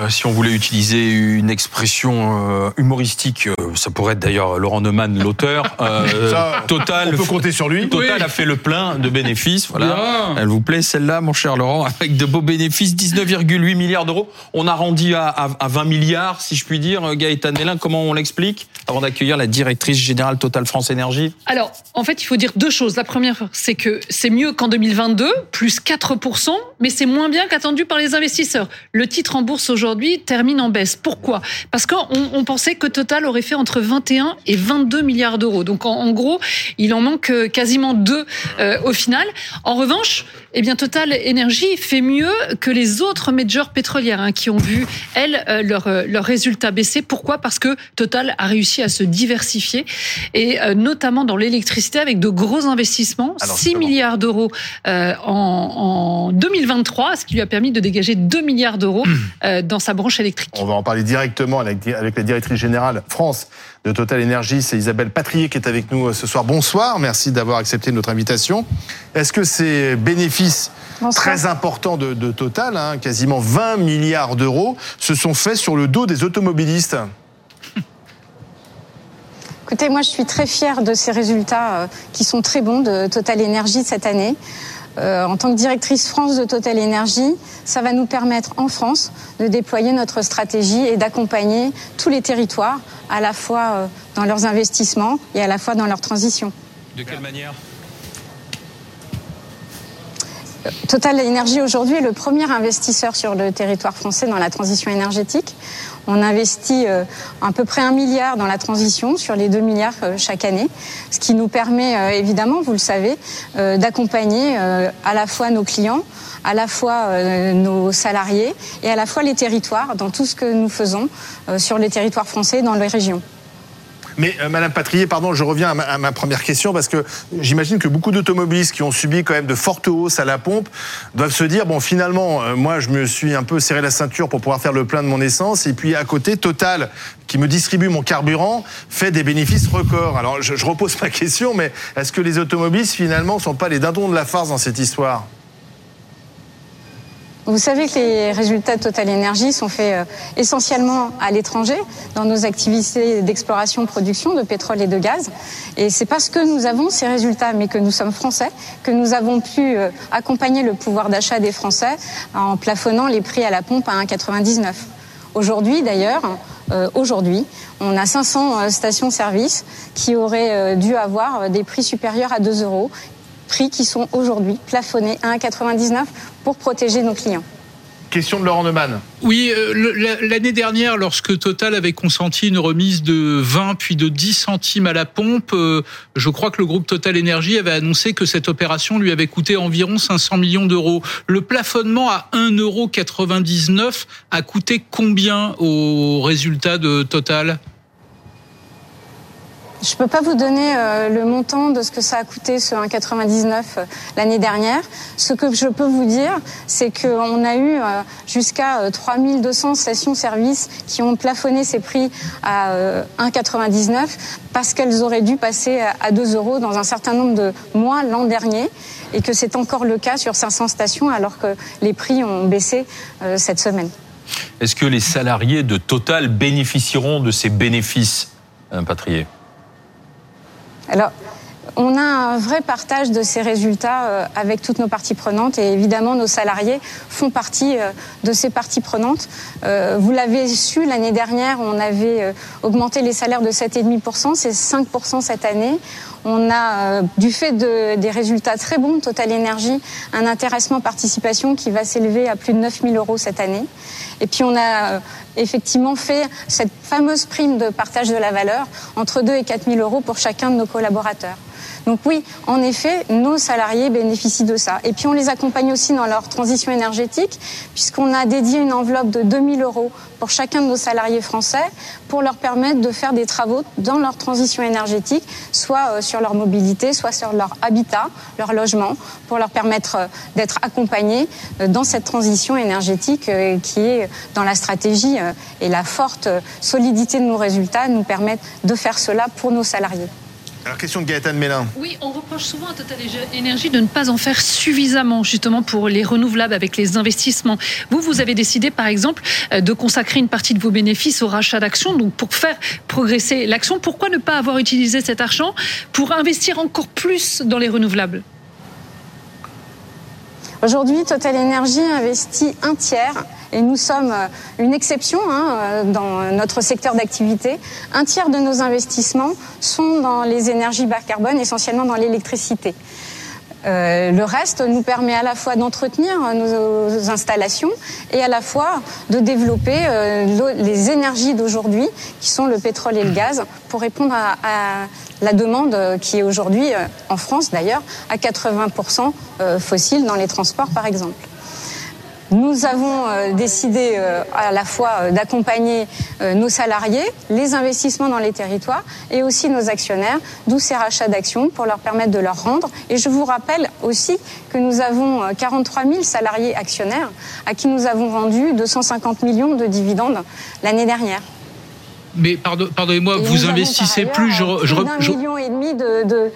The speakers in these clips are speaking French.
Euh, si on voulait utiliser une expression euh, humoristique, euh, ça pourrait être d'ailleurs Laurent Neumann, l'auteur. Total, on peut compter sur lui. Total a fait le plein de bénéfices. Voilà. Elle vous plaît celle-là, mon cher Laurent, avec de beaux bénéfices, 19,8 milliards d'euros. On a rendu à, à, 20 milliards, si je puis dire. Gaëtan Nélin, comment on l'explique Avant d'accueillir la directrice générale Total France Énergie? Alors, en fait, il faut dire deux choses. La première, c'est que c'est mieux qu'en 2022, plus 4%, mais c'est moins bien qu'attendu par les investisseurs. Le titre en bourse aujourd'hui termine en baisse. Pourquoi? Parce qu'on on pensait que Total aurait fait entre 21 et 22 milliards d'euros. Donc en, gros, il en manque euh, quasiment deux euh, au final. En revanche, eh bien Total Energy fait mieux que les autres majors pétrolières hein, qui ont vu elles euh, leurs leur résultats baisser. Pourquoi? Parce que Total a réussi à se diversifier et notamment dans l'électricité avec de gros investissements, 6 milliards d'euros en, en 2023, ce qui lui a permis de dégager 2 milliards d'euros dans sa branche électrique. On va en parler directement avec, la directrice générale France de Total Energy. C'est Isabelle Patrier qui est avec nous euh, ce soir. Bonsoir, merci d'avoir accepté notre invitation. Est-ce que ces bénéfices très importants de, Total, hein, quasiment 20 milliards d'euros, se sont faits sur le dos des automobilistes? Écoutez, moi je suis très fière de ces résultats euh, qui sont très bons de Total Energy cette année. Euh, en tant que directrice France de Total Energy, ça va nous permettre en France de déployer notre stratégie et d'accompagner tous les territoires, à la fois euh, dans leurs investissements et à la fois dans leur transition. De quelle manière? Total Energy aujourd'hui est le premier investisseur sur le territoire français dans la transition énergétique. On investit euh, à peu près un milliard dans la transition sur les deux milliards euh, chaque année, ce qui nous permet euh, évidemment, vous le savez, d'accompagner à la fois nos clients, à la fois nos salariés et à la fois les territoires dans tout ce que nous faisons sur les territoires français dans les régions. Mais euh, Madame Patrier, pardon, je reviens à ma, première question parce que j'imagine que beaucoup d'automobilistes qui ont subi quand même de fortes hausses à la pompe doivent se dire bon, finalement, euh, moi, je me suis un peu serré la ceinture pour pouvoir faire le plein de mon essence, et puis à côté, Total, qui me distribue mon carburant, fait des bénéfices records. Alors, je, je repose ma question, mais est-ce que les automobilistes finalement sont pas les dindons de la farce dans cette histoire? Vous savez que les résultats de Total Energy sont faits euh, essentiellement à l'étranger, dans nos activités d'exploration-production de pétrole et de gaz. Et c'est parce que nous avons ces résultats, mais que nous sommes français, que nous avons pu euh, accompagner le pouvoir d'achat des Français en plafonnant les prix à la pompe à 1,99. Aujourd'hui, d'ailleurs, euh, aujourd'hui, on a 500 stations-service qui auraient dû avoir des prix supérieurs à 2 euros prix qui sont aujourd'hui plafonnés à 1,99 pour protéger nos clients. Question de Laurent Neumann. Oui, euh, l'année dernière, lorsque Total avait consenti une remise de 20 puis de 10 centimes à la pompe, euh, je crois que le groupe Total Énergie avait annoncé que cette opération lui avait coûté environ 500 millions d'euros. Le plafonnement à 1,99 euro a coûté combien au résultat de Total? Je ne peux pas vous donner euh, le montant de ce que ça a coûté ce 1,99 euh, l'année dernière. Ce que je peux vous dire, c'est qu'on a eu euh, jusqu'à 3200 stations-service qui ont plafonné ces prix à 1,99 parce qu'elles auraient dû passer à 2 euros dans un certain nombre de mois l'an dernier et que c'est encore le cas sur 500 stations alors que les prix ont baissé cette semaine. Est-ce que les salariés de Total bénéficieront de ces bénéfices, Patrier? Alors, on a un vrai partage de ces résultats euh, avec toutes nos parties prenantes et évidemment nos salariés font partie euh, de ces parties prenantes. Euh, vous l'avez su, l'année dernière, on avait augmenté les salaires de 7,5%, c'est 5% cette année. On a, du fait de, des résultats très bons de Total Energy, un intéressement participation qui va s'élever à plus de 9 000 euros cette année. Et puis on a effectivement fait cette fameuse prime de partage de la valeur entre 2 et 4 000 euros pour chacun de nos collaborateurs. Donc oui, en effet, nos salariés bénéficient de ça. Et puis on les accompagne aussi dans leur transition énergétique, puisqu'on a dédié une enveloppe de 2000 euros pour chacun de nos salariés français pour leur permettre de faire des travaux dans leur transition énergétique, soit euh, sur leur mobilité, soit sur leur habitat, leur logement, pour leur permettre euh, d'être accompagnés euh, dans cette transition énergétique qui est dans la stratégie et la forte solidité de nos résultats nous permettent de faire cela pour nos salariés. Alors, question de Gaëtan Mélin. Oui, on reproche souvent à Total Énergie de ne pas en faire suffisamment, justement, pour les renouvelables avec les investissements. Vous, vous avez décidé, par exemple, euh, de consacrer une partie de vos bénéfices au rachat d'actions, donc pour faire progresser l'action. Pourquoi ne pas avoir utilisé cet argent pour investir encore plus dans les renouvelables? Aujourd'hui, Total Energy investit un tiers et nous sommes euh, une exception hein, euh, dans notre secteur d'activité. Un tiers de nos investissements sont dans les énergies bas carbone, essentiellement dans l'électricité. Euh, le reste nous permet à la fois d'entretenir nos, installations et à la fois de développer les énergies d'aujourd'hui, qui sont le pétrole et le gaz, pour répondre à, à la demande qui est aujourd'hui, en France d'ailleurs, à 80% fossile dans les transports par exemple. Nous avons euh, décidé euh, à la fois euh, d'accompagner nos salariés, les investissements dans les territoires et aussi nos actionnaires, d'où ces rachats d'actions pour leur permettre de leur rendre. Et je vous rappelle aussi que nous avons 43 000 salariés actionnaires à qui nous avons vendu 250 millions de dividendes l'année dernière. Mais pardonnez-moi, vous investissez plus. Je, je, je, million et demi de, de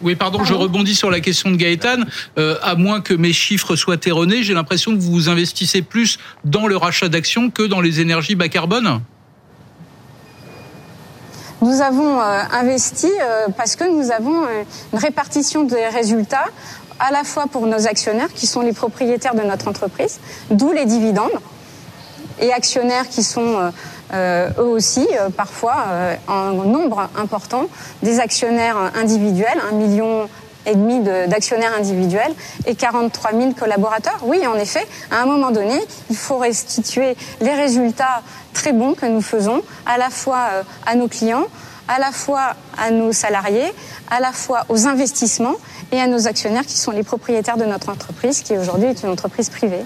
oui, pardon, je rebondis sur la question de Gaëtan. Euh, à moins que mes chiffres soient erronés, j'ai l'impression que vous investissez plus dans le rachat d'actions que dans les énergies bas carbone. Nous avons euh, investi euh, parce que nous avons une répartition des résultats à la fois pour nos actionnaires qui sont les propriétaires de notre entreprise, d'où les dividendes, et actionnaires qui sont eux aussi, euh, parfois, euh, en nombre important, des actionnaires individuels, un million et demi d'actionnaires individuels et 43 000 collaborateurs. Oui, en effet, à un moment donné, il faut restituer les résultats très bons que nous faisons, à la fois à nos clients, à la fois à nos salariés, à la fois aux investissements et à nos actionnaires qui sont les propriétaires de notre entreprise, qui aujourd'hui est une entreprise privée.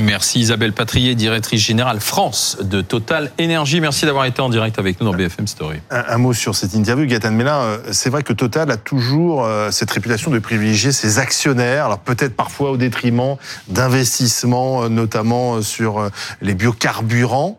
Merci Isabelle Patrier, directrice générale France de Total Énergie. Merci d'avoir été en direct avec nous dans BFM Story. Un, mot sur cette interview, Gaëtan Mélin. Euh, c'est vrai que Total a toujours euh, cette réputation de privilégier ses actionnaires, alors peut-être parfois au détriment d'investissements, euh, notamment sur les biocarburants.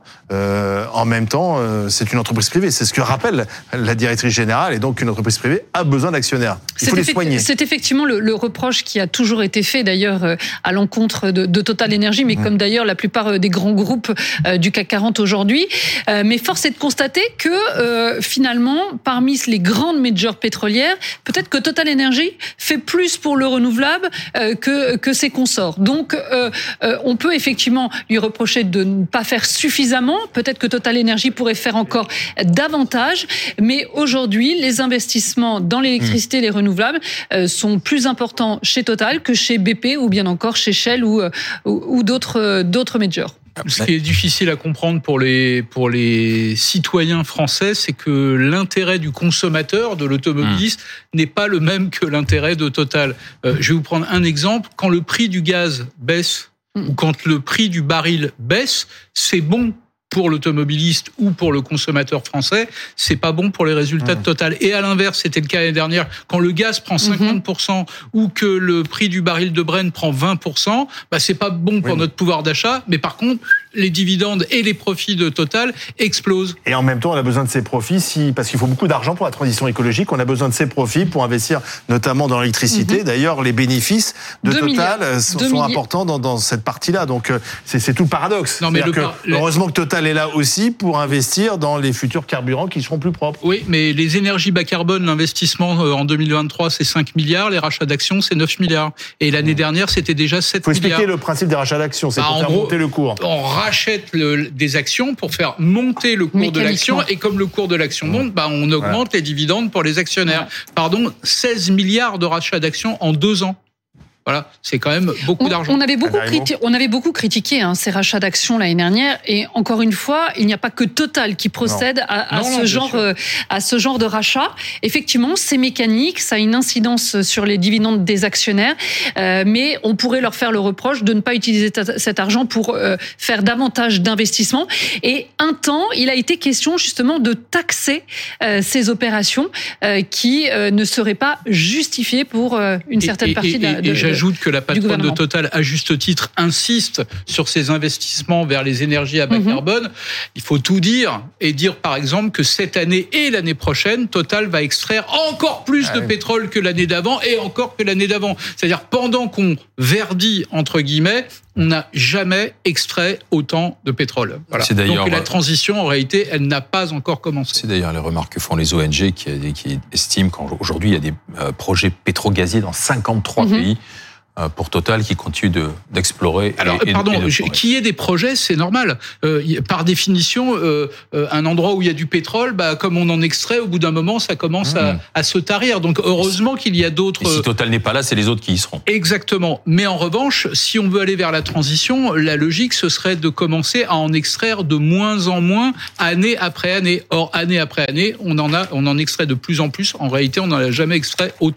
En même temps, c'est une entreprise privée. C'est ce que rappelle la directrice générale. Et donc, une entreprise privée a besoin d'actionnaires. Il faut les soigner. C'est effectivement le, reproche qui a toujours été fait, d'ailleurs, à l'encontre de, de Total Énergie mais comme d'ailleurs la plupart euh, des grands groupes euh, du CAC 40 aujourd'hui. Euh, mais force est de constater que finalement, parmi les grandes majors pétrolières, peut-être que Total Energy fait plus pour le renouvelable que, que ses consorts. Donc, on peut effectivement lui reprocher de ne pas faire suffisamment. Peut-être que Total Energy pourrait faire encore davantage. Mais aujourd'hui, les investissements dans l'électricité et les renouvelables sont plus importants chez Total que chez BP ou bien encore chez Shell ou, ou d'autres d'autres majors. Ce qui est difficile à comprendre pour les pour les citoyens français, c'est que l'intérêt du consommateur, de l'automobiliste, hmm. n'est pas le même que l'intérêt de Total. Euh, je vais vous prendre un exemple. Quand le prix du gaz baisse hmm. ou quand le prix du baril baisse, c'est bon pour l'automobiliste ou pour le consommateur français, c'est pas bon pour les résultats de. Total. Et à l'inverse, c'était le cas l'année dernière, quand le gaz prend 50% mmh. ou que le prix du baril de Brent prend 20%, bah c'est pas bon pour notre pouvoir d'achat, mais par contre, les dividendes et les profits de Total explosent. Et en même temps, on a besoin de ces profits si, parce qu'il faut beaucoup d'argent pour la transition écologique. On a besoin de ces profits pour investir notamment dans l'électricité. Mhm. D'ailleurs, les bénéfices de Total euh, sont, importants dans, dans, cette partie-là. Donc, euh, c'est tout le paradoxe. Non, mais que, heureusement que Total est là aussi pour investir dans les futurs carburants qui seront plus propres. Oui, mais les énergies bas carbone, l'investissement euh, en 2023, c'est 5 milliards. Les rachats d'actions, c'est 9 milliards. Et l'année mmh. dernière, c'était déjà 7 milliards. Il faut expliquer le principe des rachats d'actions. C'est bah, pour faire monter le cours rachète des actions pour faire monter le cours de l'action. Et comme le cours de l'action monte, bah, on augmente les dividendes pour les actionnaires. Pardon, 16 milliards de rachats d'actions en deux ans. Voilà, c'est quand même beaucoup d'argent. On avait beaucoup, on avait beaucoup critiqué hein, ces rachats d'actions l'année dernière, et encore une fois, il n'y a pas que Total qui procède à, ce genre, euh, à ce genre de rachat. Effectivement, c'est mécanique, ça a une incidence sur les dividendes des actionnaires, euh, mais on pourrait leur faire le reproche de ne pas utiliser cet argent pour euh, faire davantage d'investissements. Et un temps, il a été question justement de taxer ces opérations qui ne seraient pas justifiées pour une certaine partie de, de j'ajoute que la patronne de Total, à juste titre, insiste sur ses investissements vers les énergies à bas mhm. carbone. Il faut tout dire et dire par exemple que cette année et l'année prochaine, Total va extraire encore plus de pétrole que l'année d'avant et encore que l'année d'avant. C'est-à-dire pendant qu'on verdit entre guillemets, on n'a jamais extrait autant de pétrole. Voilà. Donc la transition, en réalité, elle n'a pas encore commencé. C'est d'ailleurs les remarques que font les ONG qui, qui estiment qu'aujourd'hui, il y a des euh, projets pétro-gaziers dans 53 mhm. pays. Euh, pour Total qui continue d'explorer. Alors, pardon, qu'il y ait des projets, c'est normal. Euh, par définition, euh, un endroit où il y a du pétrole, bah, comme on en extrait, au bout d'un moment, ça commence à, à, se tarir. Donc, heureusement qu'il y a d'autres. Si Total n'est pas là, c'est les autres qui y seront. Exactement. Mais en revanche, si on veut aller vers la transition, la logique, ce serait de commencer à en extraire de moins en moins, année après année. Or, année après année, on en a, on en extrait de plus en plus. En réalité, on n'en a jamais extrait autant.